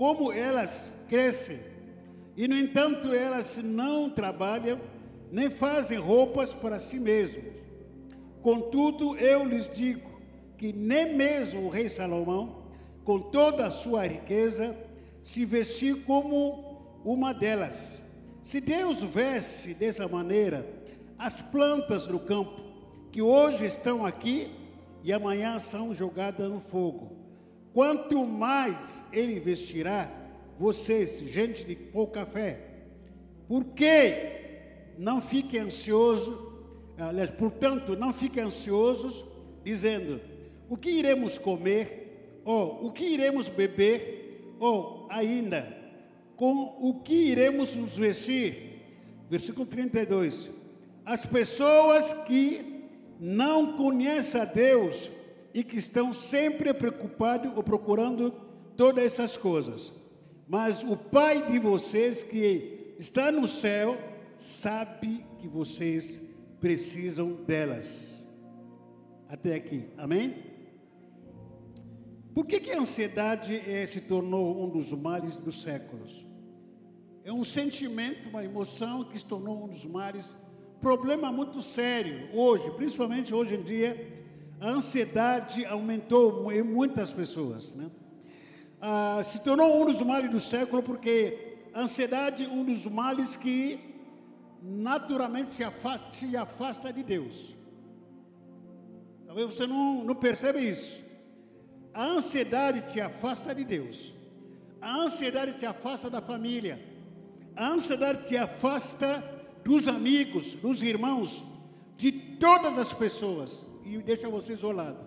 como elas crescem. E, no entanto, elas não trabalham, nem fazem roupas para si mesmos. Contudo, eu lhes digo que nem mesmo o rei Salomão, com toda a sua riqueza, se vestiu como uma delas. Se Deus veste dessa maneira as plantas do campo, que hoje estão aqui e amanhã são jogadas no fogo, quanto mais Ele vestirá vocês, gente de pouca fé. Por que não fiquem ansiosos? Aliás, portanto, não fiquem ansiosos, dizendo: o que iremos comer? Ou o que iremos beber? Ou ainda, com o que iremos nos vestir? Versículo 32. As pessoas que não conhecem a Deus e que estão sempre preocupados ou procurando todas essas coisas. Mas o Pai de vocês que está no céu sabe que vocês precisam delas. Até aqui, amém? Por que, que a ansiedade é, se tornou um dos males dos séculos? É um sentimento, uma emoção que se tornou um dos males, problema muito sério hoje, principalmente hoje em dia. A ansiedade aumentou em muitas pessoas, né? ah, se tornou um dos males do século, porque a ansiedade é um dos males que naturalmente se afasta, se afasta de Deus. Talvez você não, não perceba isso. A ansiedade te afasta de Deus. A ansiedade te afasta da família. A ansiedade te afasta dos amigos, dos irmãos, de todas as pessoas e deixa você isolado.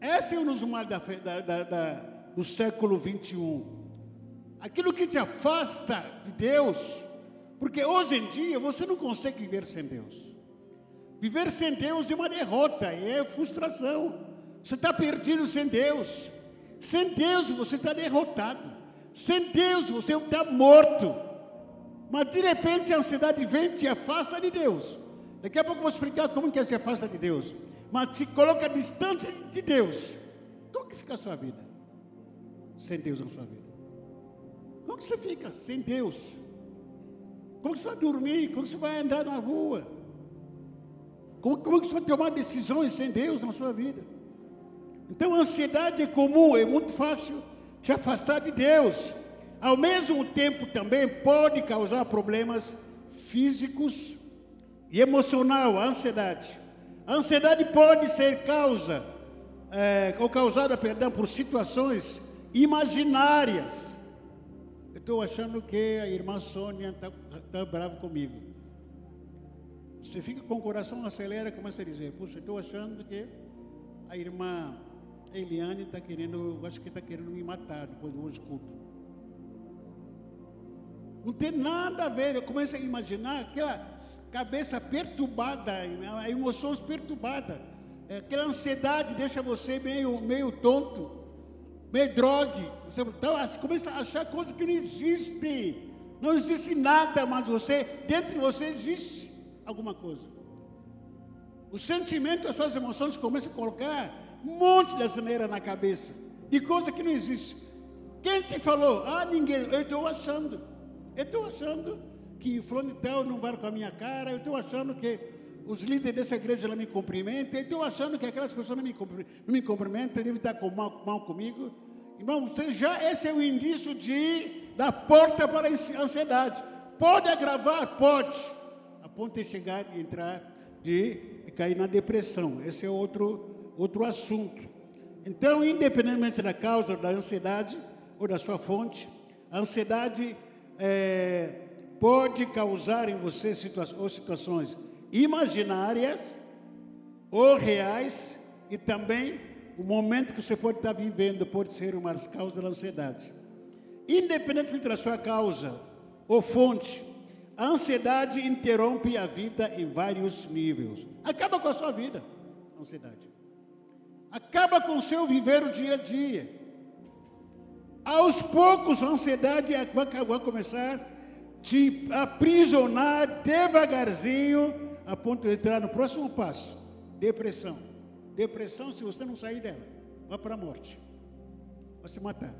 Esse é um dos males da, da, da do século 21. Aquilo que te afasta de Deus, porque hoje em dia você não consegue viver sem Deus. Viver sem Deus é uma derrota, é frustração. Você está perdido sem Deus. Sem Deus você está derrotado. Sem Deus você está morto. Mas de repente a ansiedade vem e te afasta de Deus. Daqui a pouco eu vou explicar como que se afasta de Deus. Mas te coloca distante de Deus. Como que fica a sua vida? sem Deus na sua vida? Como que você fica sem Deus? Como que você vai dormir? Como que você vai andar na rua? Como, como que você vai tomar decisões sem Deus na sua vida? Então a ansiedade é comum, é muito fácil te afastar de Deus. Ao mesmo tempo também pode causar problemas físicos e emocional, a ansiedade. A ansiedade pode ser causa, é, ou causada, perdão, por situações imaginárias. Eu estou achando que a irmã Sônia está tá brava comigo. Você fica com o coração acelera, começa a dizer, puxa, estou achando que a irmã Eliane está querendo, acho que está querendo me matar depois do hoje culto. Não tem nada a ver, eu começo a imaginar aquela cabeça perturbada, emoções perturbadas, aquela ansiedade deixa você meio, meio tonto meio drogue. Você então, começa a achar coisas que não existem. Não existe nada, mas você, dentro de você existe alguma coisa. O sentimento, as suas emoções começam a colocar um monte de asneira na cabeça, de coisa que não existe. Quem te falou? Ah, ninguém. Eu estou achando. Eu estou achando que de tal não vai com a minha cara. Eu estou achando que os líderes dessa igreja não me cumprimentam. Eu estou achando que aquelas pessoas não me, não me cumprimentam, devem estar com mal, mal comigo. Irmão, você já esse é o indício de da porta para a ansiedade. Pode agravar? Pode. A ponto de chegar e entrar de, de cair na depressão. Esse é outro, outro assunto. Então, independentemente da causa da ansiedade ou da sua fonte, a ansiedade é, pode causar em você situa ou situações imaginárias ou reais e também o momento que você pode estar vivendo pode ser uma causa da ansiedade. Independentemente da sua causa ou fonte, a ansiedade interrompe a vida em vários níveis. Acaba com a sua vida, a ansiedade. Acaba com o seu viver o dia a dia. Aos poucos, a ansiedade vai começar te aprisionar devagarzinho, a ponto de entrar no próximo passo: depressão. Depressão, se você não sair dela, vai para a morte. Vai se matar.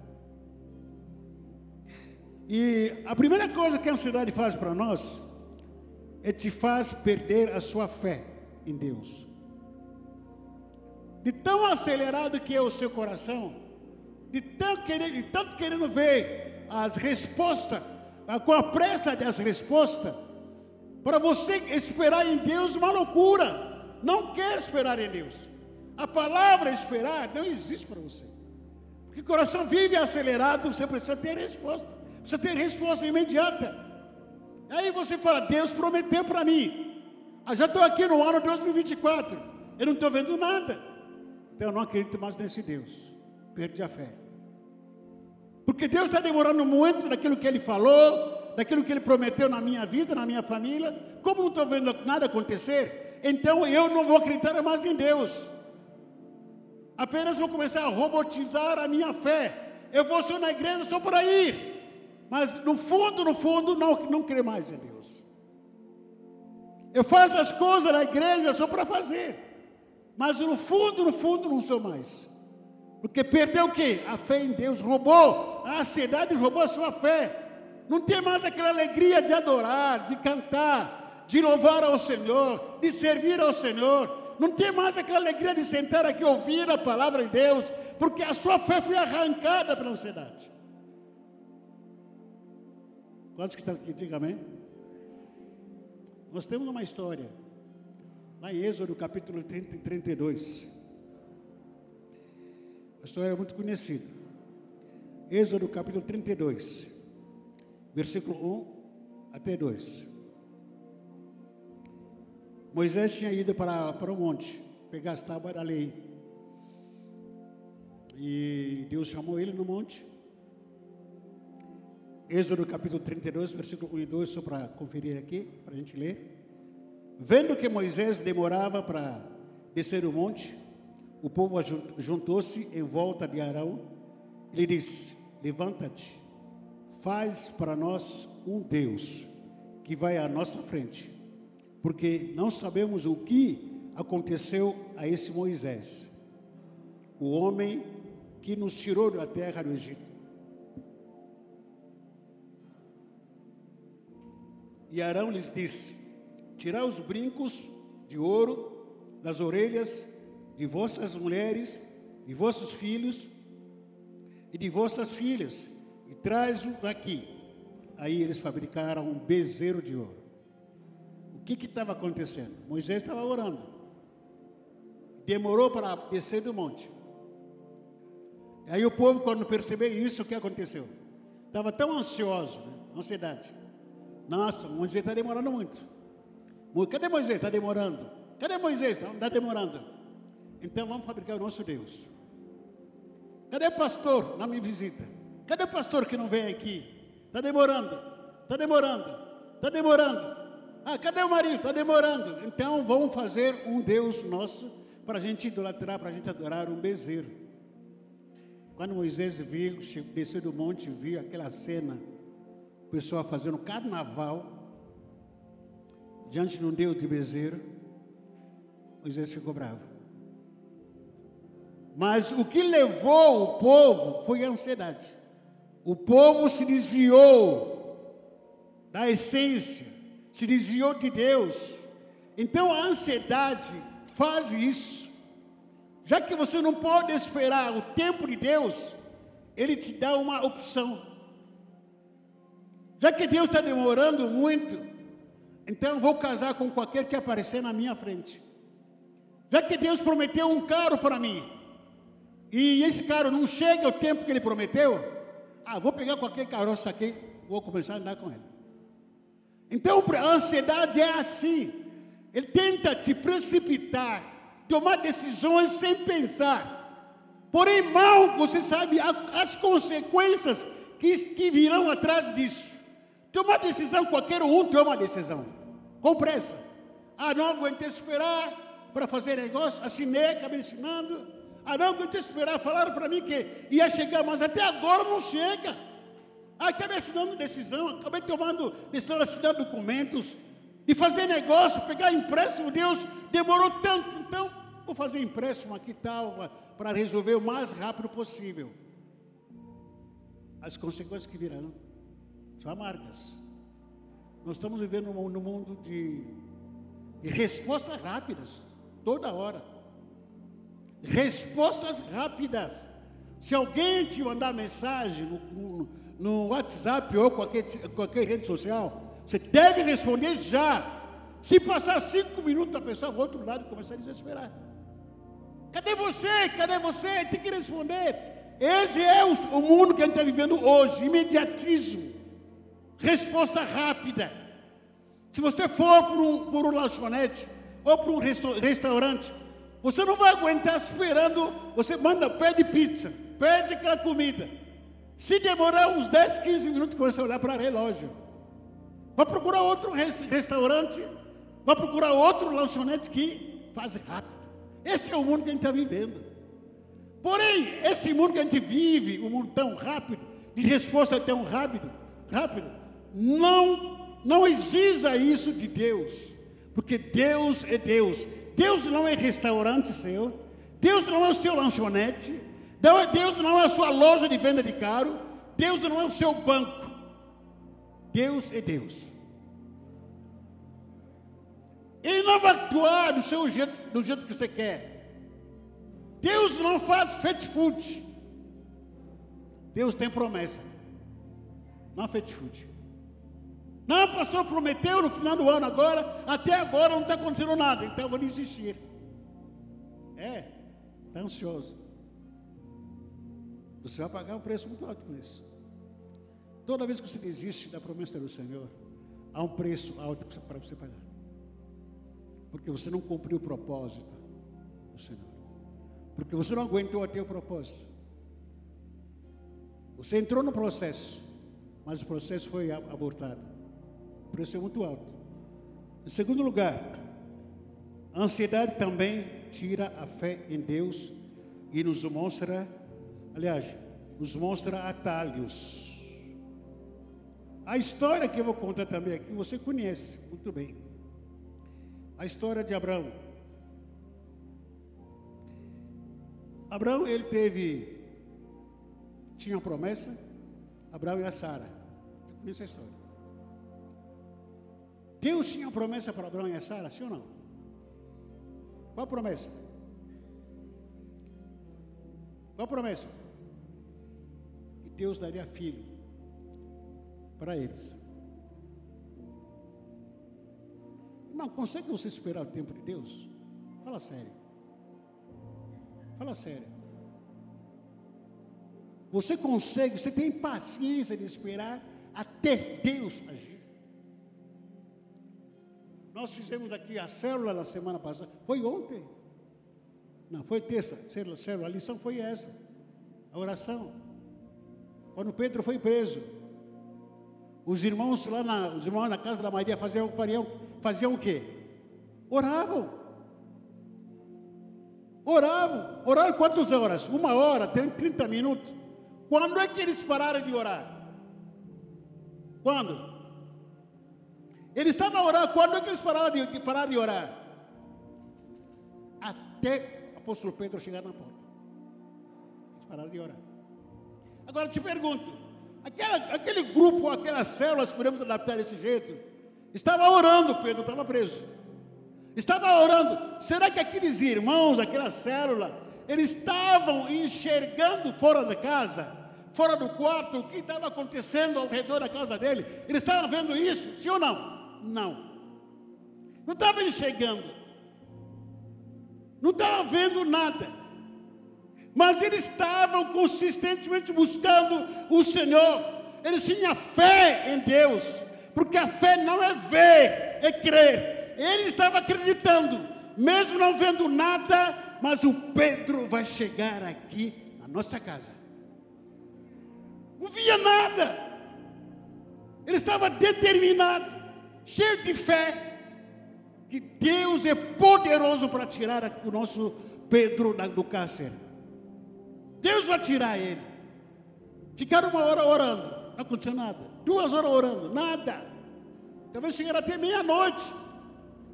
E a primeira coisa que a ansiedade faz para nós é te faz perder a sua fé em Deus. De tão acelerado que é o seu coração, de tanto querendo, de tanto querendo ver as respostas, com a pressa das respostas, para você esperar em Deus uma loucura. Não quer esperar em Deus. A palavra esperar não existe para você. Porque o coração vive acelerado, você precisa ter resposta. Precisa ter resposta imediata. Aí você fala, Deus prometeu para mim. Ah, já estou aqui no ano 2024. Eu não estou vendo nada. Então eu não acredito mais nesse Deus. Perdi a fé. Porque Deus está demorando muito daquilo que Ele falou, daquilo que Ele prometeu na minha vida, na minha família. Como não estou vendo nada acontecer, então eu não vou acreditar mais em Deus. Apenas vou começar a robotizar a minha fé. Eu vou ser na igreja só para ir. Mas no fundo, no fundo, não, não crê mais em Deus. Eu faço as coisas na igreja só para fazer. Mas no fundo, no fundo, não sou mais. Porque perdeu o quê? A fé em Deus. Roubou. A ansiedade roubou a sua fé. Não tem mais aquela alegria de adorar, de cantar, de louvar ao Senhor, de servir ao Senhor não tem mais aquela alegria de sentar aqui e ouvir a palavra de Deus, porque a sua fé foi arrancada pela ansiedade. Quantos que estão aqui? Diga amém. Nós temos uma história, lá em Êxodo capítulo 30 e 32. A história é muito conhecida. Êxodo capítulo 32, versículo 1 até 2. Moisés tinha ido para, para o monte pegar as tábuas da lei. E Deus chamou ele no monte. Êxodo capítulo 32, versículo 1 e 2, só para conferir aqui, para a gente ler. Vendo que Moisés demorava para descer o monte, o povo juntou-se em volta de Arão. Ele disse: Levanta-te, faz para nós um Deus que vai à nossa frente porque não sabemos o que aconteceu a esse Moisés, o homem que nos tirou da terra do Egito. E Arão lhes disse: Tirai os brincos de ouro das orelhas de vossas mulheres, de vossos filhos e de vossas filhas, e traz-o aqui. Aí eles fabricaram um bezerro de ouro que estava acontecendo? Moisés estava orando. Demorou para descer do monte. Aí o povo, quando percebeu isso, o que aconteceu? Estava tão ansioso, né? ansiedade. Nossa, Moisés está demorando muito. Cadê Moisés? Está demorando. Cadê Moisés? Está demorando. Então vamos fabricar o nosso Deus. Cadê o pastor? Não me visita. Cadê o pastor que não vem aqui? Está demorando. Está demorando. Está demorando. Ah, cadê o marido? Está demorando. Então vamos fazer um Deus nosso para a gente idolatrar, para a gente adorar um bezerro. Quando Moisés viu, desceu do monte, viu aquela cena, o pessoal fazendo carnaval diante de um Deus de bezerro, Moisés ficou bravo. Mas o que levou o povo foi a ansiedade. O povo se desviou da essência se desviou de Deus. Então a ansiedade faz isso. Já que você não pode esperar o tempo de Deus, Ele te dá uma opção. Já que Deus está demorando muito, então eu vou casar com qualquer que aparecer na minha frente. Já que Deus prometeu um carro para mim, e esse carro não chega ao tempo que Ele prometeu, ah, vou pegar qualquer carroça aqui, vou começar a andar com ele. Então a ansiedade é assim. Ele tenta te precipitar, tomar decisões sem pensar. Porém, mal você sabe as consequências que, que virão atrás disso. Tomar decisão, qualquer um toma decisão. Com pressa. Ah, não aguentei esperar para fazer negócio, assinei, acabei ensinando. Não aguentei esperar, falaram para mim que ia chegar, mas até agora não chega. Acabei assinando decisão, acabei tomando decisão, assinando documentos, de fazer negócio, pegar empréstimo, Deus demorou tanto, então vou fazer empréstimo aqui tal, para resolver o mais rápido possível. As consequências que virão. são amargas. Nós estamos vivendo num mundo de, de respostas rápidas, toda hora. Respostas rápidas. Se alguém te mandar mensagem no, no, no WhatsApp ou qualquer, qualquer rede social, você deve responder já. Se passar cinco minutos, a pessoa do outro lado começar a desesperar. Cadê você? Cadê você? Tem que responder. Esse é o, o mundo que a gente está vivendo hoje, imediatismo, resposta rápida. Se você for por um, por um lanchonete ou por um restaurante, você não vai aguentar esperando, você manda, pede pizza, pede aquela comida. Se demorar uns 10, 15 minutos, começa a olhar para relógio. Vai procurar outro restaurante, vai procurar outro lanchonete que faz rápido. Esse é o mundo que a gente está vivendo. Porém, esse mundo que a gente vive, um mundo tão rápido, de resposta tão rápido, rápido, não, não exija isso de Deus, porque Deus é Deus. Deus não é restaurante seu, Deus não é o seu lanchonete, Deus não é a sua loja de venda de caro, Deus não é o seu banco. Deus é Deus. Ele não vai atuar do seu jeito, do jeito que você quer. Deus não faz fast food. Deus tem promessa. Não fast food. Não, pastor prometeu no final do ano agora, até agora não está acontecendo nada, então eu vou desistir. É, está ansioso. Você vai pagar um preço muito alto com isso. Toda vez que você desiste da promessa do Senhor, há um preço alto para você pagar porque você não cumpriu o propósito do Senhor, porque você não aguentou até o propósito. Você entrou no processo, mas o processo foi abortado. Preço é muito alto. Em segundo lugar, a ansiedade também tira a fé em Deus e nos mostra, aliás, nos mostra atalhos. A história que eu vou contar também aqui, você conhece muito bem. A história de Abraão. Abraão, ele teve, tinha promessa, Abraão e a Sara. Você conhece a história. Deus tinha promessa para Abraão e Sara, sim ou não? Qual a promessa? Qual a promessa? Que Deus daria filho para eles. Não consegue você esperar o tempo de Deus? Fala sério. Fala sério. Você consegue, você tem paciência de esperar até Deus agir. Nós fizemos aqui a célula na semana passada. Foi ontem. Não, foi terça. Célula, célula. A lição foi essa. A oração. Quando Pedro foi preso. Os irmãos lá na, os irmãos na casa da Maria faziam, faziam faziam o quê? Oravam. Oravam. Oraram quantas horas? Uma hora, tem 30 minutos. Quando é que eles pararam de orar? Quando? Eles estavam a orar, quando é que eles pararam de, pararam de orar? Até o apóstolo Pedro chegar na porta. Eles pararam de orar. Agora te pergunto, aquela, aquele grupo, aquelas células, podemos adaptar desse jeito? Estava orando, Pedro estava preso. Estava orando. Será que aqueles irmãos, aquela célula, eles estavam enxergando fora da casa, fora do quarto, o que estava acontecendo ao redor da casa dele? Eles estavam vendo isso, sim ou não? Não. Não estavam enxergando. Não estavam vendo nada. Mas eles estavam consistentemente buscando o Senhor. Eles tinham fé em Deus porque a fé não é ver, é crer. Ele estava acreditando, mesmo não vendo nada, mas o Pedro vai chegar aqui na nossa casa. Não via nada. Ele estava determinado, cheio de fé, que Deus é poderoso para tirar o nosso Pedro do cárcere. Deus vai tirar ele. Ficaram uma hora orando, não aconteceu nada. Duas horas orando, nada. Talvez chegar até meia-noite.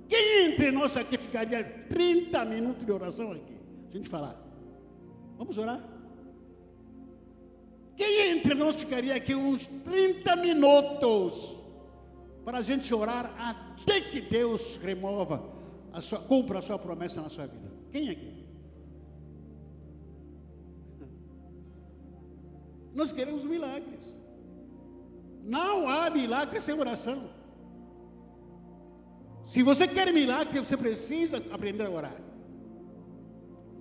Quem entre nós aqui ficaria 30 minutos de oração aqui? A gente falar. Vamos orar? Quem entre nós ficaria aqui uns 30 minutos para a gente orar até que Deus remova, a sua, cumpra a sua promessa na sua vida? Quem aqui? Nós queremos milagres. Não há milagre sem oração. Se você quer milagre, você precisa aprender a orar.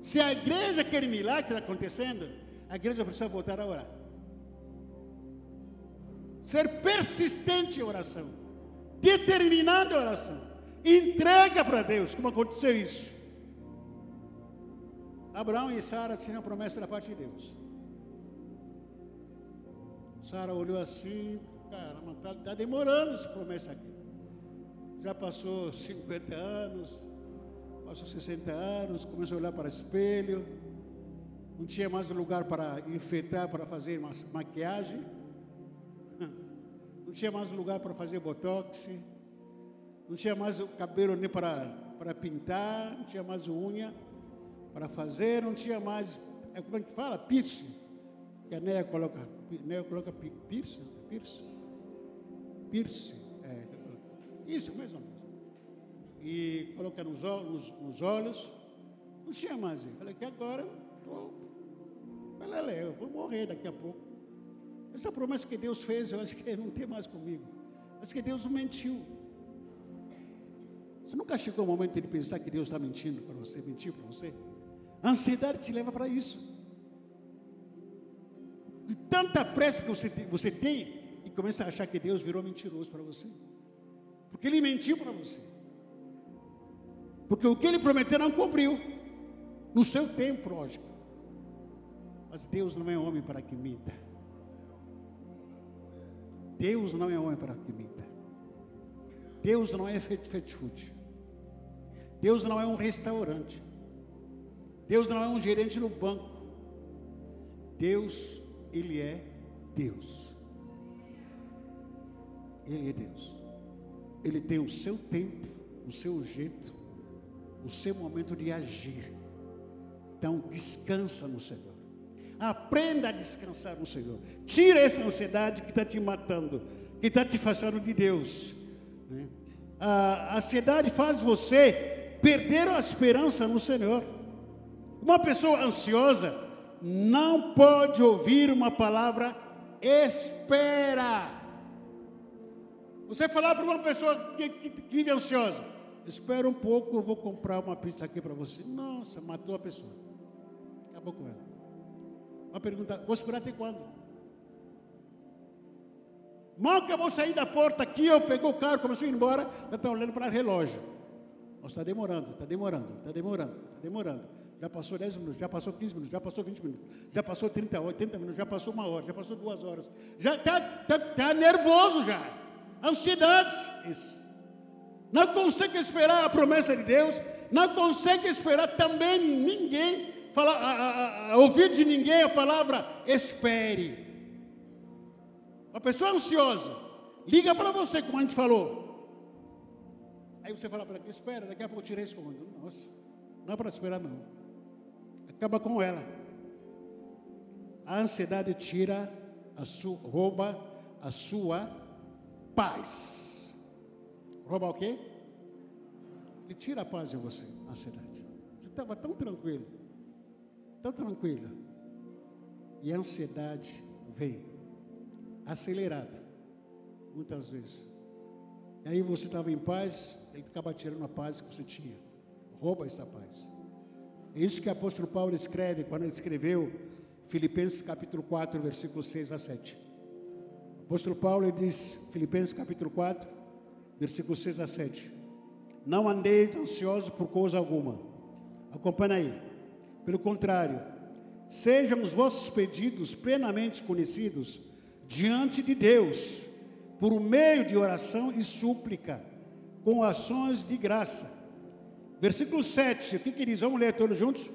Se a igreja quer milagre acontecendo, a igreja precisa voltar a orar. Ser persistente em oração, determinado em oração, entrega para Deus, como aconteceu isso. Abraão e Sara tinham a promessa da parte de Deus. Sara olhou assim, caramba, está tá demorando essa promessa aqui. Já passou 50 anos, passou 60 anos, começou a olhar para o espelho, não tinha mais lugar para enfeitar, para fazer maquiagem, não tinha mais lugar para fazer botox, não tinha mais o cabelo nem para, para pintar, não tinha mais unha para fazer, não tinha mais, é como é que fala? Piercing, que a Neia coloca, Neia coloca piercing, piercing, piercing, é, isso mesmo. E coloca nos, nos, nos olhos, não tinha mais. Falei que agora, tô, eu vou morrer daqui a pouco. Essa promessa que Deus fez, eu acho que não tem mais comigo. Acho que Deus mentiu. Você nunca chegou ao momento de pensar que Deus está mentindo para você, mentiu para você? A ansiedade te leva para isso. De tanta pressa que você, você tem, e começa a achar que Deus virou mentiroso para você. Porque Ele mentiu para você. Porque o que Ele prometeu não cumpriu. No seu tempo, lógico. Mas Deus não é homem para que minta. Deus não é homem para que minta. Deus não é fast food. Deus não é um restaurante. Deus não é um gerente no banco. Deus, Ele é Deus. Ele é Deus. Ele tem o seu tempo, o seu jeito, o seu momento de agir. Então, descansa no Senhor. Aprenda a descansar no Senhor. Tira essa ansiedade que está te matando, que está te fazendo de Deus. Né? A ansiedade faz você perder a esperança no Senhor. Uma pessoa ansiosa não pode ouvir uma palavra espera. Você falar para uma pessoa que, que, que, vive ansiosa, espera um pouco, eu vou comprar uma pizza aqui para você. Nossa, matou a pessoa. Acabou com ela. Uma pergunta, vou esperar até quando? Mal que eu vou sair da porta aqui, eu pegou o carro, começou a ir embora, já está olhando para o relógio. Nossa, está demorando, está demorando, está demorando, está demorando. Já passou 10 minutos, já passou 15 minutos, já passou 20 minutos, já passou 30, 80 minutos, já passou uma hora, já passou duas horas. Já está tá, tá nervoso já. Ansiedade. Isso. Não consegue esperar a promessa de Deus, não consegue esperar também ninguém, falar, a, a, a, ouvir de ninguém a palavra espere. Uma pessoa ansiosa, liga para você, como a gente falou. Aí você fala para ele, espera, daqui a pouco eu te respondo. Nossa, não é para esperar não acaba com ela. A ansiedade tira a sua, rouba a sua paz. Rouba o quê? Ele tira a paz de você, a ansiedade. Você estava tão tranquilo, tão tranquila. E a ansiedade vem acelerada, muitas vezes. E aí você estava em paz, ele acaba tirando a paz que você tinha. Rouba essa paz. É isso que o apóstolo Paulo escreve quando ele escreveu Filipenses capítulo 4, versículo 6 a 7. O apóstolo Paulo diz, Filipenses capítulo 4, versículo 6 a 7. Não andeis ansiosos por coisa alguma. Acompanha aí. Pelo contrário, sejam os vossos pedidos plenamente conhecidos diante de Deus, por meio de oração e súplica, com ações de graça Versículo 7, o que, que diz? Vamos ler todos juntos?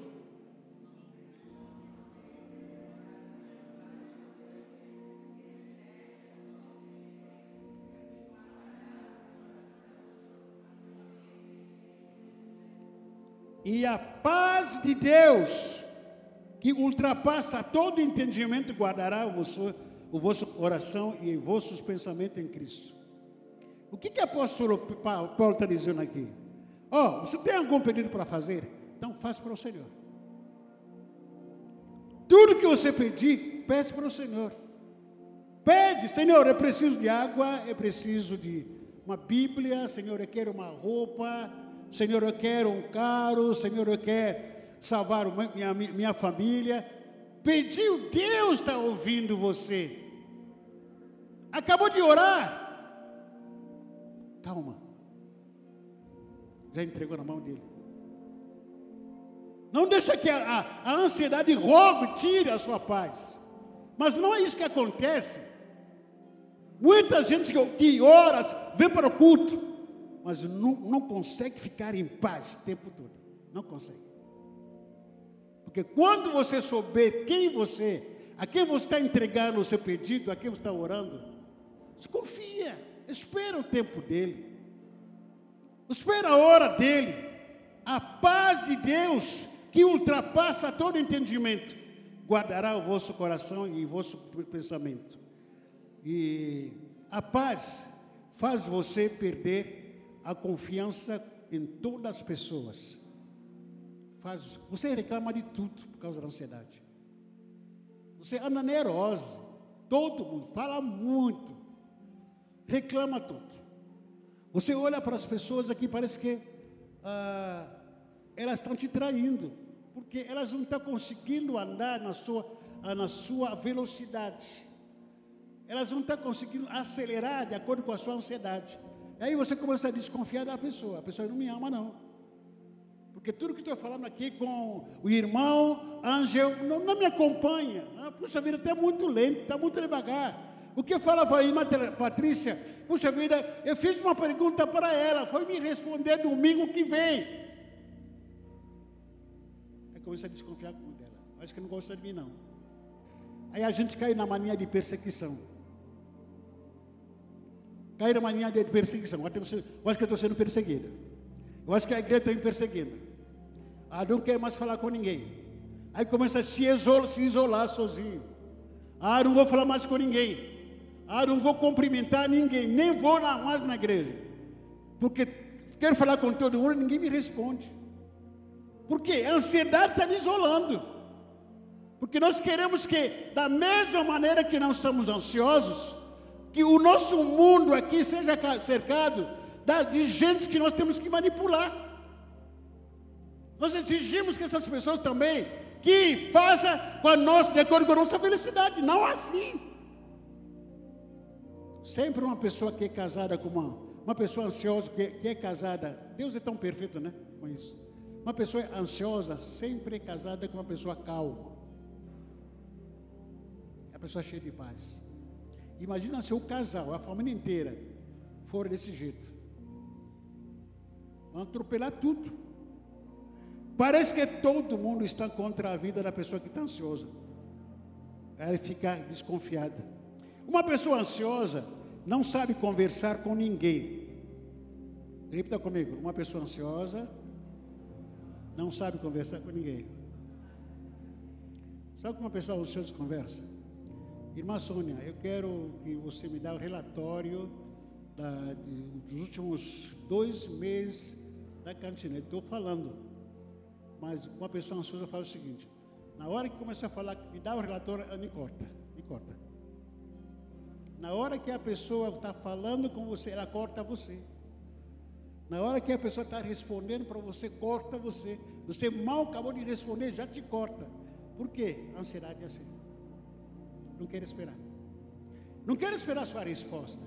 E a paz de Deus, que ultrapassa todo entendimento, guardará o vosso, o vosso coração e os vossos pensamentos em Cristo. O que, que o apóstolo Paulo está dizendo aqui? Ó, oh, você tem algum pedido para fazer? Então faça para o Senhor. Tudo que você pedir, peça para o Senhor. Pede, Senhor, eu preciso de água, eu preciso de uma Bíblia, Senhor, eu quero uma roupa, Senhor, eu quero um carro, Senhor, eu quero salvar minha, minha família. Pediu, Deus está ouvindo você. Acabou de orar. Calma. Já entregou na mão dele. Não deixa que a, a, a ansiedade roube, tire a sua paz. Mas não é isso que acontece. Muita gente que, que ora, vem para o culto, mas não, não consegue ficar em paz o tempo todo. Não consegue. Porque quando você souber quem você, a quem você está entregando o seu pedido, a quem você está orando, desconfia, espera o tempo dele, espera a hora dele. A paz de Deus que ultrapassa todo entendimento, guardará o vosso coração e o vosso pensamento. E a paz faz você perder a confiança em todas as pessoas. Faz, você reclama de tudo por causa da ansiedade. Você anda nervosa. Todo mundo fala muito. Reclama tudo. Você olha para as pessoas aqui, parece que ah, elas estão te traindo porque elas não estão conseguindo andar na sua, na sua velocidade. Elas não estão conseguindo acelerar de acordo com a sua ansiedade. Aí você começa a desconfiar da pessoa. A pessoa não me ama, não. Porque tudo que estou falando aqui com o irmão Ângel não, não me acompanha. Ah, puxa vida, está muito lento, está muito devagar. O que fala para a irmã Patrícia? Puxa vida, eu fiz uma pergunta para ela, foi me responder domingo que vem começa a desconfiar dela. Acho que não gosta de mim, não. Aí a gente cai na mania de perseguição. Cai na mania de perseguição. Eu acho que eu estou sendo perseguida. Eu acho que a igreja está me perseguindo. Ah, não quer mais falar com ninguém. Aí começa a se isolar, se isolar sozinho. Ah, não vou falar mais com ninguém. Ah, não vou cumprimentar ninguém. Nem vou mais na igreja. Porque quero falar com todo mundo, ninguém me responde. Porque a ansiedade está me isolando. Porque nós queremos que, da mesma maneira que não estamos ansiosos, que o nosso mundo aqui seja cercado de gente que nós temos que manipular. Nós exigimos que essas pessoas também que façam com a nossa, de acordo com a nossa felicidade, não assim. Sempre uma pessoa que é casada com uma, uma pessoa ansiosa que, que é casada, Deus é tão perfeito, né? Com isso. Uma pessoa ansiosa sempre é casada com uma pessoa calma. É a pessoa cheia de paz. Imagina se o casal, a família inteira, for desse jeito. Vão atropelar tudo. Parece que todo mundo está contra a vida da pessoa que está ansiosa. Ela fica desconfiada. Uma pessoa ansiosa não sabe conversar com ninguém. Repita comigo. Uma pessoa ansiosa não sabe conversar com ninguém. Sabe como uma pessoa ansiosa conversa? Irmã Sônia, eu quero que você me dê o relatório da, de, dos últimos dois meses da cantina. Estou falando, mas uma pessoa ansiosa fala o seguinte: na hora que começa a falar, me dá o relatório, ela me corta, me corta. Na hora que a pessoa está falando com você, ela corta você. Na hora que a pessoa está respondendo para você, corta você. Você mal acabou de responder, já te corta. Por quê? A ansiedade é assim. Não quer esperar. Não quer esperar a sua resposta.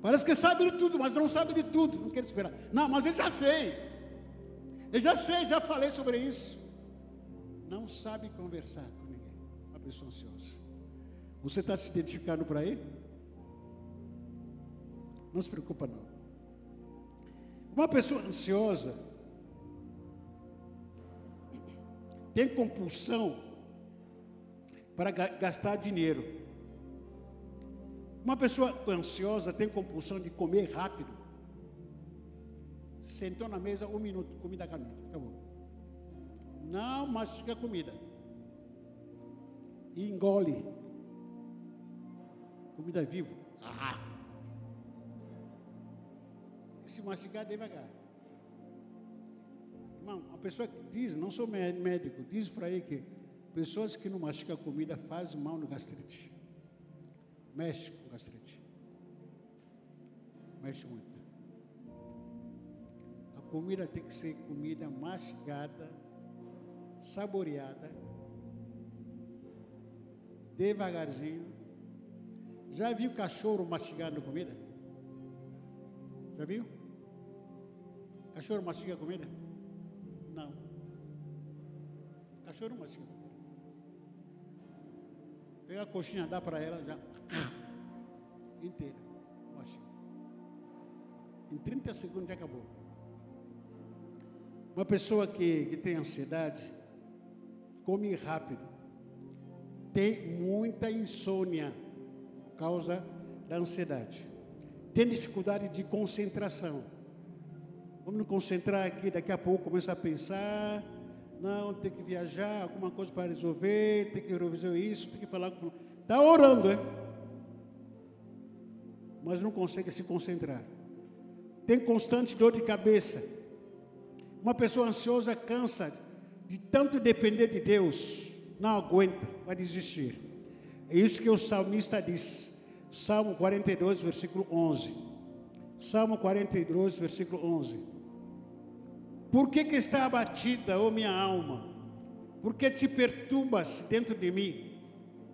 Parece que sabe de tudo, mas não sabe de tudo. Não quer esperar. Não, mas eu já sei. Eu já sei, já falei sobre isso. Não sabe conversar com ninguém. Uma pessoa ansiosa. Você está se identificando por aí? Não se preocupa não. Uma pessoa ansiosa tem compulsão para gastar dinheiro. Uma pessoa ansiosa tem compulsão de comer rápido. Sentou na mesa, um minuto, comida caminho, acabou. Não mastiga comida. Engole. Comida viva. Ah. Se mastigar devagar. Irmão, a pessoa que diz, não sou médico, diz para aí que pessoas que não mastigam comida fazem mal no gastrite. Mexe com gastrite. Mexe muito. Comida tem que ser comida mastigada, saboreada, devagarzinho. Já viu cachorro mastigando comida? Já viu? Cachorro mastiga comida? Não. Cachorro mastiga comida. Pega a coxinha, dá para ela já inteira. Mastiga. Em 30 segundos já acabou. Uma pessoa que, que tem ansiedade, come rápido, tem muita insônia por causa da ansiedade, tem dificuldade de concentração. Vamos nos concentrar aqui, daqui a pouco começa a pensar, não, tem que viajar, alguma coisa para resolver, tem que resolver isso, tem que falar com. Está orando, hein? Mas não consegue se concentrar. Tem constante dor de cabeça uma pessoa ansiosa cansa de tanto depender de Deus, não aguenta, vai desistir. É isso que o salmista diz. Salmo 42, versículo 11. Salmo 42, versículo 11. Por que, que está abatida, ó minha alma? Por que te perturbas dentro de mim?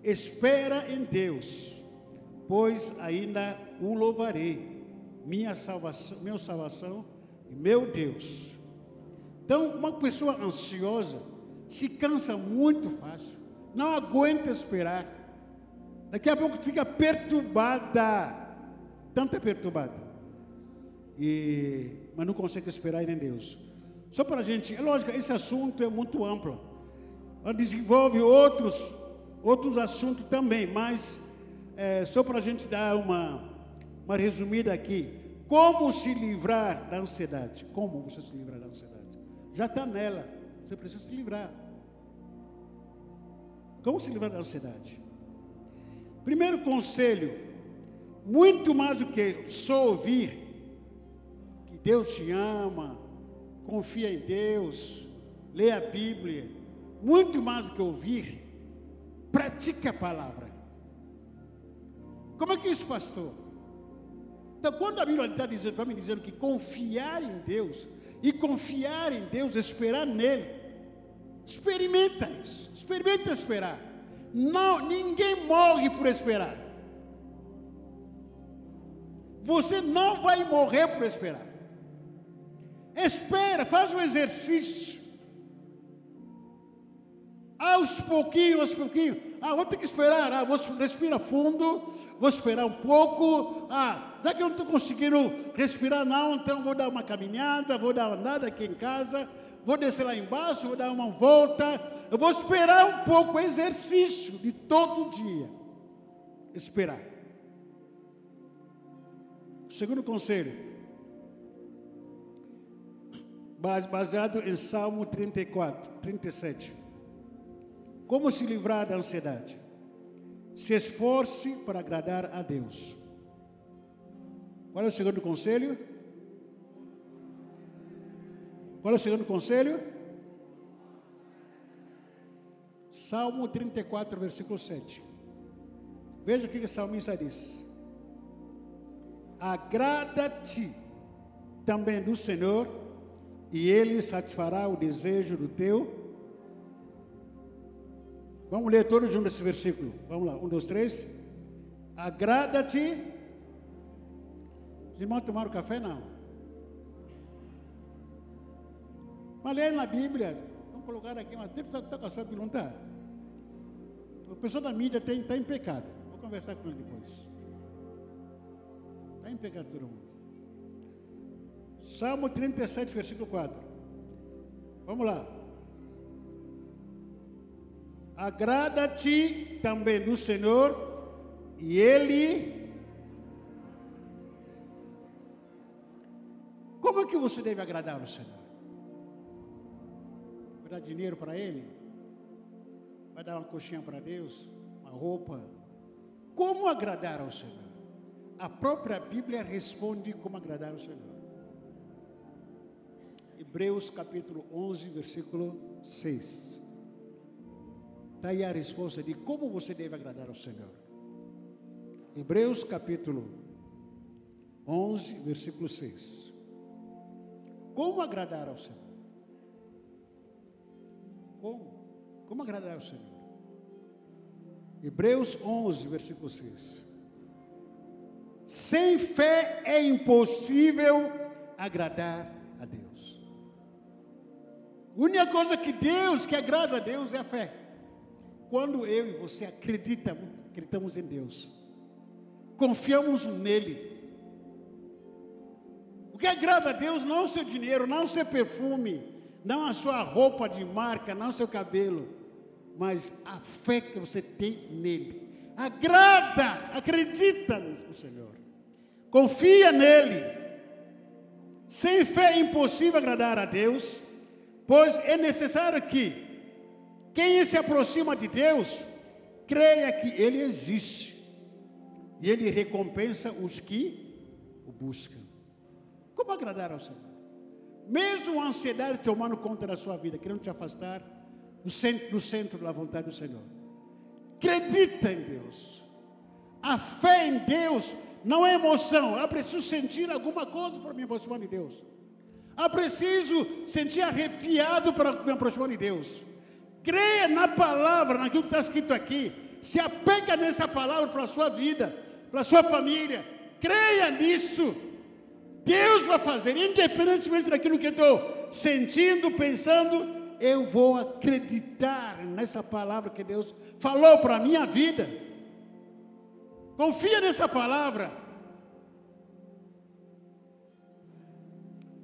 Espera em Deus, pois ainda o louvarei, minha salvação, meu salvação e meu Deus. Então, uma pessoa ansiosa se cansa muito fácil, não aguenta esperar. Daqui a pouco fica perturbada, tanto é perturbada, e, mas não consegue esperar em Deus. Só para a gente, é lógico, esse assunto é muito amplo, desenvolve outros, outros assuntos também, mas é, só para a gente dar uma, uma resumida aqui. Como se livrar da ansiedade? Como você se livrar da ansiedade? Já está nela. Você precisa se livrar. Como se livrar da ansiedade? Primeiro conselho, muito mais do que só ouvir que Deus te ama, confia em Deus, lê a Bíblia, muito mais do que ouvir, pratique a palavra. Como é que é isso, pastor? Então, quando a Bíblia está dizendo para mim dizendo que confiar em Deus e confiar em Deus, esperar nele. Experimenta isso, experimenta esperar. Não, ninguém morre por esperar. Você não vai morrer por esperar. Espera, faz um exercício. Aos pouquinhos, aos pouquinhos. Ah, vou ter que esperar. Ah, vou respirar fundo, vou esperar um pouco. Ah, já que eu não estou conseguindo respirar, não, então vou dar uma caminhada, vou dar uma andada aqui em casa, vou descer lá embaixo, vou dar uma volta. Eu vou esperar um pouco, exercício de todo dia. Esperar. Segundo conselho, baseado em Salmo 34, 37. Como se livrar da ansiedade? Se esforce para agradar a Deus. Qual é o segundo conselho? Qual é o segundo conselho? Salmo 34, versículo 7. Veja o que o salmista diz: Agrada-te também do Senhor, e Ele satisfará o desejo do teu. Vamos ler todos juntos esse versículo. Vamos lá, um, dois, três. Agrada-te os irmãos tomaram café? Não. Mas leia na Bíblia, vamos colocar aqui, mas que estar com a sua pergunta. O pessoal da mídia está em pecado. Vou conversar com ele depois. Está em pecado todo mundo. Salmo 37, versículo 4. Vamos lá. Agrada-te também do Senhor, e Ele Como é que você deve agradar o Senhor? Vai dar dinheiro para ele? Vai dar uma coxinha para Deus? Uma roupa? Como agradar ao Senhor? A própria Bíblia responde como agradar ao Senhor. Hebreus capítulo 11, versículo 6. Está aí a resposta de como você deve agradar ao Senhor. Hebreus capítulo 11, versículo 6. Como agradar ao Senhor? Como? Como agradar ao Senhor? Hebreus 11, versículo 6. Sem fé é impossível agradar a Deus. A única coisa que Deus, que agrada a Deus é a fé. Quando eu e você acreditamos, acreditamos em Deus, confiamos nele. O que agrada a Deus não o seu dinheiro, não o seu perfume, não a sua roupa de marca, não o seu cabelo, mas a fé que você tem nele. Agrada, acredita no Senhor, confia nele. Sem fé é impossível agradar a Deus, pois é necessário que quem se aproxima de Deus, creia que Ele existe. E Ele recompensa os que o buscam. Como agradar ao Senhor? Mesmo a ansiedade tomando conta da sua vida, querendo te afastar do centro, do centro da vontade do Senhor. Acredita em Deus. A fé em Deus não é emoção. Eu preciso sentir alguma coisa para me aproximar de Deus. Eu preciso sentir arrepiado para me aproximar de Deus. Creia na palavra, naquilo que está escrito aqui. Se apega nessa palavra para a sua vida, para a sua família. Creia nisso. Deus vai fazer, independentemente daquilo que eu estou sentindo, pensando, eu vou acreditar nessa palavra que Deus falou para a minha vida. Confia nessa palavra.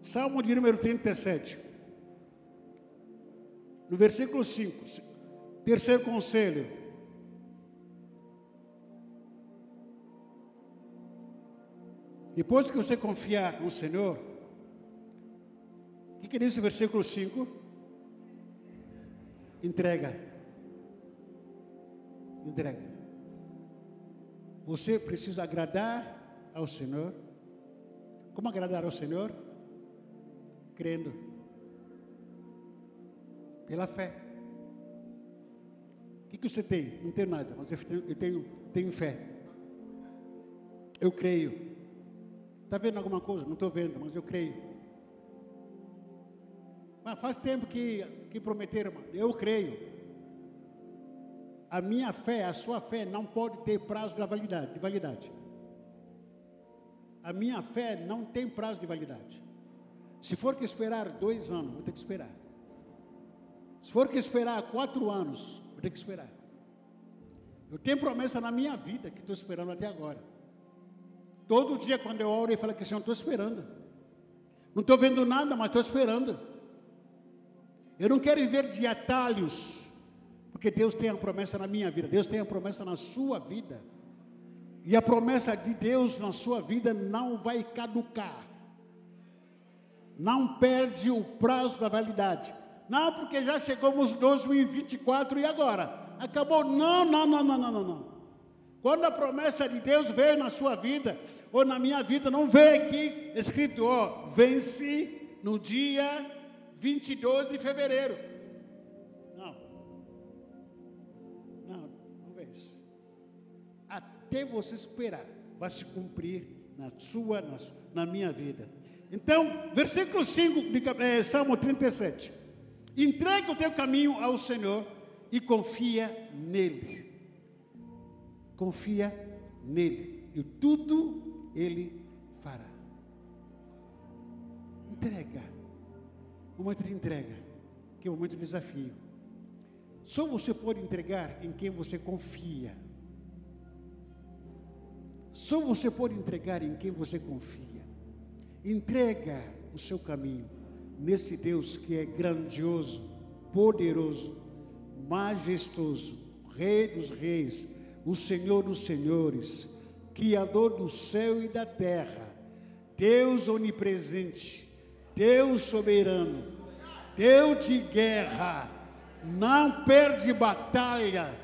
Salmo de número 37 no versículo 5, terceiro conselho. Depois que você confiar no Senhor, o que, que diz o versículo 5? Entrega. Entrega. Você precisa agradar ao Senhor. Como agradar ao Senhor? Crendo pela fé. O que, que você tem? Não tenho nada, mas eu tenho, tenho fé. Eu creio. Está vendo alguma coisa? Não estou vendo, mas eu creio. Mas faz tempo que, que prometeram, eu creio. A minha fé, a sua fé não pode ter prazo de validade. De validade. A minha fé não tem prazo de validade. Se for que esperar dois anos, vou ter que esperar. Se for que esperar quatro anos, vou ter que esperar. Eu tenho promessa na minha vida que estou esperando até agora. Todo dia quando eu oro, eu falo que Senhor, estou esperando. Não estou vendo nada, mas estou esperando. Eu não quero viver de atalhos, porque Deus tem a promessa na minha vida, Deus tem a promessa na sua vida. E a promessa de Deus na sua vida não vai caducar. Não perde o prazo da validade. Não, porque já chegamos 2024 e agora? Acabou. Não, não, não, não, não, não. Quando a promessa de Deus veio na sua vida, ou na minha vida, não veio aqui escrito, ó, vence no dia 22 de fevereiro. Não. Não, não vence. Até você esperar, vai se cumprir na sua, na, na minha vida. Então, versículo 5 de é, Salmo 37. Entrega o teu caminho ao Senhor e confia nele. Confia nele e tudo ele fará. Entrega. Momento de entrega, que é um momento de desafio. Só você pode entregar em quem você confia. Só você pode entregar em quem você confia. Entrega o seu caminho nesse Deus que é grandioso, poderoso, majestoso, Rei dos reis, o Senhor dos senhores, Criador do céu e da terra, Deus onipresente, Deus soberano, Deus de guerra, não perde batalha.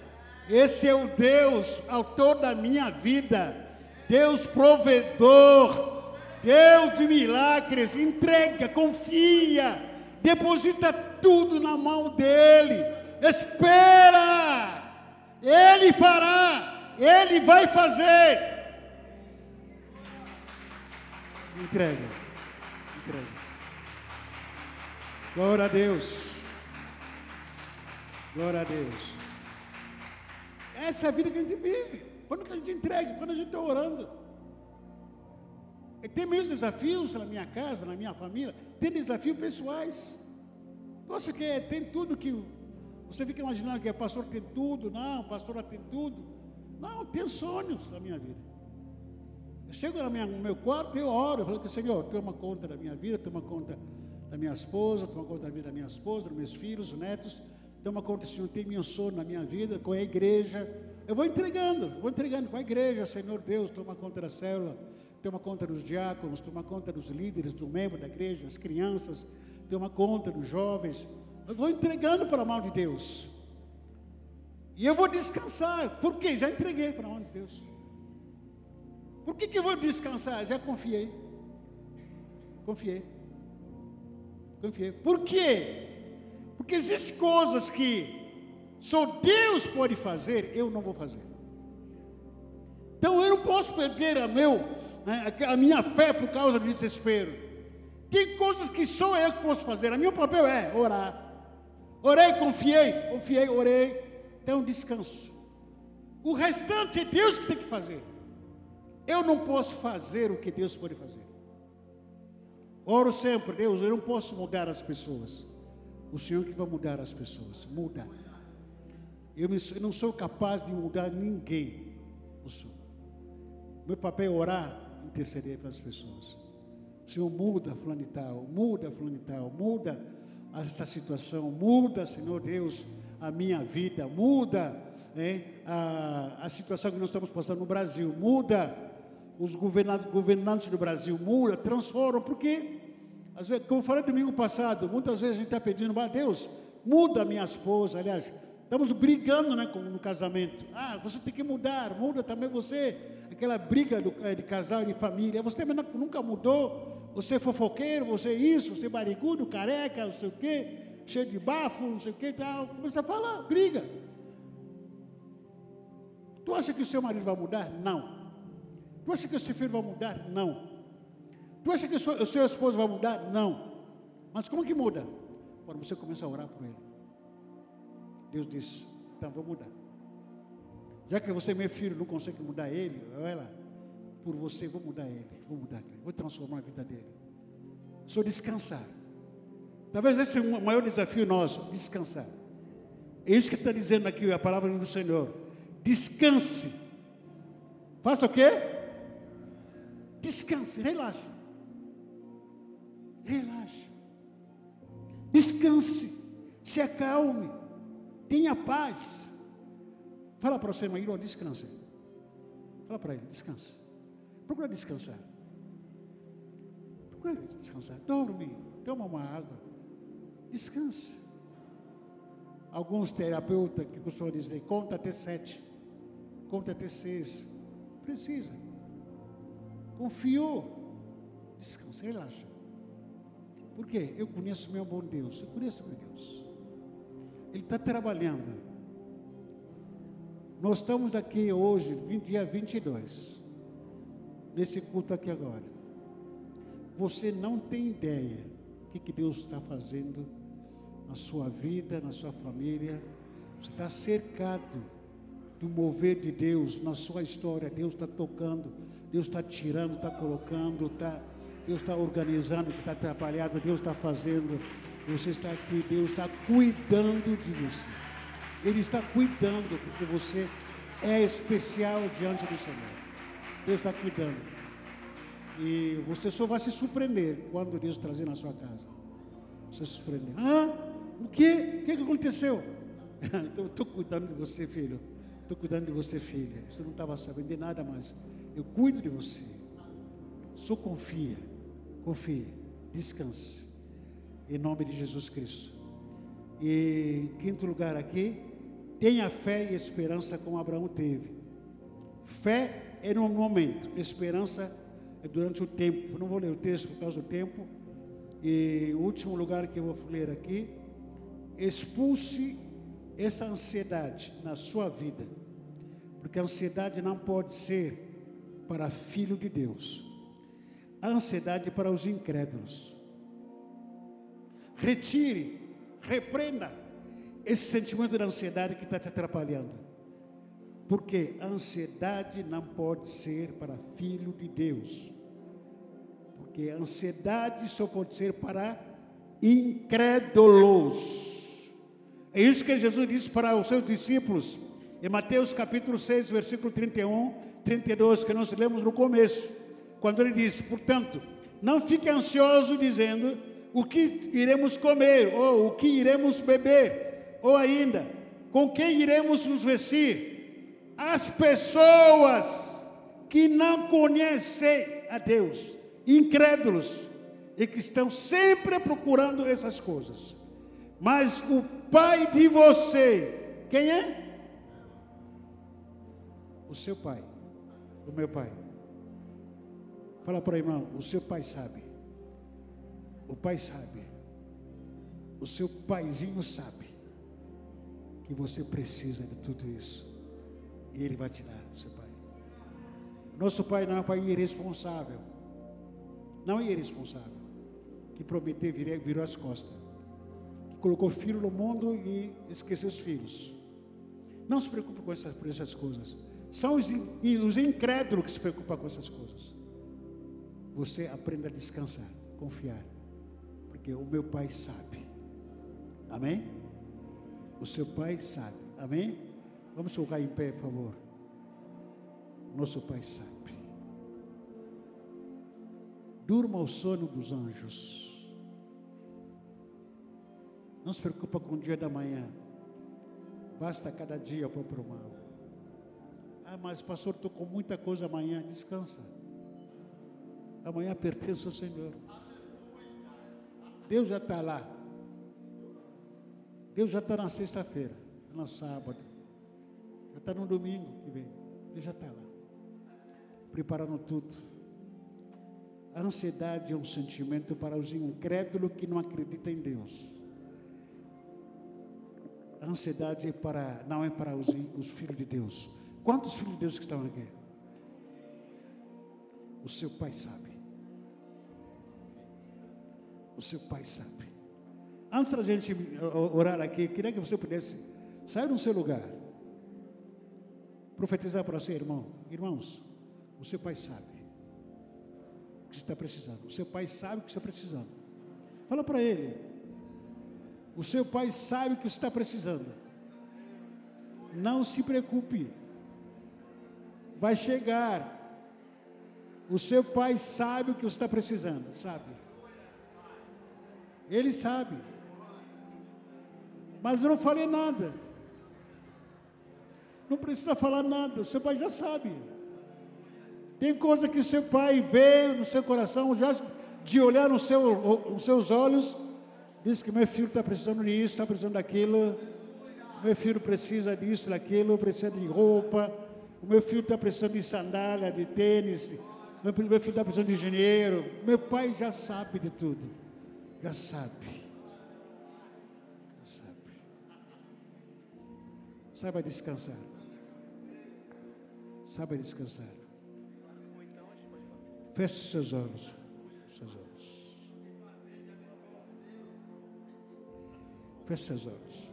Esse é o Deus, autor da minha vida, Deus provedor, Deus de milagres. Entrega, confia, deposita tudo na mão dEle. Espera, Ele fará, Ele vai fazer. Entrega, entrega. Glória a Deus. Glória a Deus. Essa é a vida que a gente vive. Quando que a gente entrega, quando a gente está orando. E tem meus desafios na minha casa, na minha família, tem desafios pessoais. Você que tem tudo que você fica imaginando que o pastor tem tudo, não, pastora tem tudo. Não, tem sonhos na minha vida. Eu chego no meu quarto e oro, eu falo que Senhor, toma conta da minha vida, toma conta da minha esposa, toma conta da vida da minha esposa, dos meus filhos, netos, toma conta, Senhor, tem meu sono na minha vida, com a igreja. Eu vou entregando, vou entregando com a igreja, Senhor Deus, toma conta da célula, toma conta dos diáconos, toma conta dos líderes, do membro da igreja, as crianças, toma conta dos jovens. Eu vou entregando para a mão de Deus. E eu vou descansar. Por quê? Já entreguei para a mão de Deus. Por que, que eu vou descansar? Já confiei. Confiei. Confiei. Por quê? Porque existem coisas que só Deus pode fazer, eu não vou fazer. Então eu não posso perder a, meu, a minha fé por causa do desespero. Tem coisas que só eu posso fazer. O meu papel é orar. Orei, confiei, confiei, orei. Então descanso. O restante é Deus que tem que fazer. Eu não posso fazer o que Deus pode fazer. Oro sempre, Deus, eu não posso mudar as pessoas. O Senhor que vai mudar as pessoas. Muda. Eu, não sou capaz de mudar ninguém. Meu papel é orar, interceder para as pessoas. Senhor muda fulano e tal, muda fulano e tal, muda essa situação, muda, Senhor Deus, a minha vida, muda né, a, a situação que nós estamos passando no Brasil, muda os governantes, do Brasil, muda, transforma, porque às vezes, como eu falei domingo passado, muitas vezes a gente está pedindo, ah, Deus, muda a minha esposa. Aliás, estamos brigando né, no casamento. Ah, você tem que mudar, muda também você. Aquela briga do, eh, de casal, de família. Você nunca mudou. Você é fofoqueiro, você é isso, você é barigudo, careca, não sei o quê, cheio de bafo, não sei o quê tal. Começa a falar, briga. Tu acha que o seu marido vai mudar? Não. Tu acha que o seu filho vai mudar? Não. Tu acha que o seu, seu esposo vai mudar? Não. Mas como que muda? Quando você começa a orar por ele. Deus diz, então vou mudar. Já que você, meu filho, não consegue mudar ele, olha lá, por você, vou mudar ele, vou mudar ele, vou transformar a vida dele. Só descansar. Talvez esse seja o maior desafio nosso, descansar. É isso que está dizendo aqui a palavra do Senhor. Descanse. Faça o quê? Descanse, relaxe. Relaxe. Descanse. Se acalme. Tenha paz. Fala para o seu marido, descanse. Fala para ele, descanse. Procura descansar. Procura descansar. Dorme. Toma uma água. Descanse. Alguns terapeutas que costumam dizer, conta até sete. Conta até seis. Precisa. Confiou. Descansa, relaxa. Porque eu conheço meu bom Deus, eu conheço meu Deus. Ele está trabalhando. Nós estamos aqui hoje, dia 22, nesse culto aqui agora. Você não tem ideia o que, que Deus está fazendo na sua vida, na sua família. Você está cercado do mover de Deus na sua história. Deus está tocando, Deus está tirando, está colocando, está Deus está organizando o que está atrapalhado, Deus está fazendo. Você está aqui, Deus está cuidando de você. Ele está cuidando, porque você é especial diante do Senhor. Deus está cuidando. E você só vai se surpreender quando Deus trazer na sua casa. Você se surpreender. Ah, o quê? O que, aconteceu? estou cuidando de você, filho. Estou cuidando de você, filha. Você não estava sabendo de nada, mas eu cuido de você. Só confia. Confie, descanse. Em nome de Jesus Cristo. E quinto lugar aqui, tenha fé e esperança como Abraão teve. Fé é no momento, esperança é durante o tempo. Não vou ler o texto por causa do tempo. E o último lugar que eu vou ler aqui, expulse essa ansiedade na sua vida, porque a ansiedade não pode ser para filho de Deus, a ansiedade é para os incrédulos. Retire, repreenda esse sentimento de ansiedade que está te atrapalhando, porque a ansiedade não pode ser para filho de Deus, porque a ansiedade só pode ser para incrédulos. É isso que Jesus disse para os seus discípulos, em Mateus capítulo 6, versículo 31, 32, que nós lemos no começo, quando ele disse: Portanto, não fique ansioso dizendo o que iremos comer, ou o que iremos beber, ou ainda, com quem iremos nos vestir. As pessoas que não conhecem a Deus, incrédulos, e que estão sempre procurando essas coisas. Mas o pai de você, quem é? O seu pai, o meu pai. Fala para o irmão, o seu pai sabe. O pai sabe. O seu paizinho sabe que você precisa de tudo isso. E ele vai te dar, seu pai. Nosso pai não é um pai irresponsável. Não é irresponsável. Que prometeu virou as costas colocou filho no mundo e esqueceu os filhos. Não se preocupe com essas, essas coisas. São os, os incrédulos que se preocupam com essas coisas. Você aprenda a descansar, confiar. Porque o meu pai sabe. Amém? O seu pai sabe. Amém? Vamos colocar em pé, por favor. Nosso pai sabe. Durma o sono dos anjos. Não se preocupa com o dia da manhã. Basta cada dia para o mal. Ah, mas pastor, estou com muita coisa amanhã. Descansa. Amanhã pertence ao Senhor. Deus já está lá. Deus já está na sexta-feira, no sábado. Já está no domingo que vem. Deus já está lá. Preparando tudo. A ansiedade é um sentimento para os incrédulos que não acreditam em Deus. A ansiedade é para, não é para os, os filhos de Deus. Quantos filhos de Deus que estão aqui? O seu pai sabe. O seu pai sabe. Antes da gente orar aqui, queria que você pudesse sair do seu lugar. Profetizar para você, irmão. Irmãos, o seu pai sabe o que você está precisando. O seu pai sabe o que você está precisando. Fala para ele. O seu pai sabe o que está precisando. Não se preocupe. Vai chegar. O seu pai sabe o que você está precisando, sabe? Ele sabe. Mas eu não falei nada. Não precisa falar nada, o seu pai já sabe. Tem coisa que o seu pai vê no seu coração, já de olhar seu, nos seus olhos, Diz que meu filho está precisando disso, está precisando daquilo. Meu filho precisa disso, daquilo, precisa de roupa. O meu filho está precisando de sandália, de tênis. Meu filho está precisando de dinheiro. Meu pai já sabe de tudo. Já sabe. Saiba descansar. Saiba descansar. Feche seus olhos. Feche seus olhos.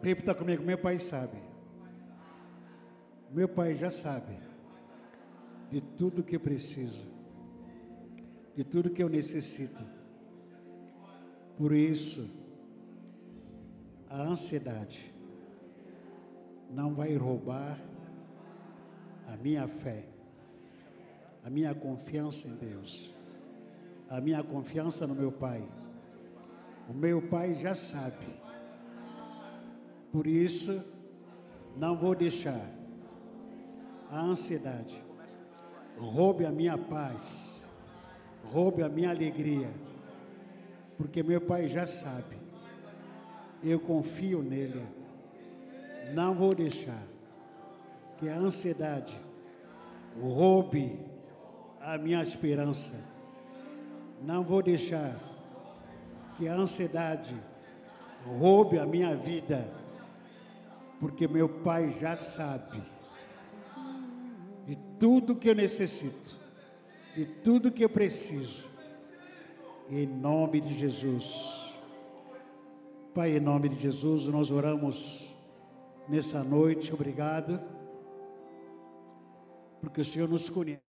Repita comigo, meu pai sabe. Meu pai já sabe de tudo que preciso, de tudo que eu necessito. Por isso, a ansiedade não vai roubar a minha fé, a minha confiança em Deus, a minha confiança no meu Pai. O meu Pai já sabe. Por isso, não vou deixar a ansiedade, roube a minha paz, roube a minha alegria, porque meu Pai já sabe, eu confio nele, não vou deixar que a ansiedade roube a minha esperança, não vou deixar que a ansiedade roube a minha vida, porque meu Pai já sabe de tudo que eu necessito, de tudo que eu preciso, em nome de Jesus. Pai, em nome de Jesus, nós oramos nessa noite, obrigado, porque o Senhor nos conhece.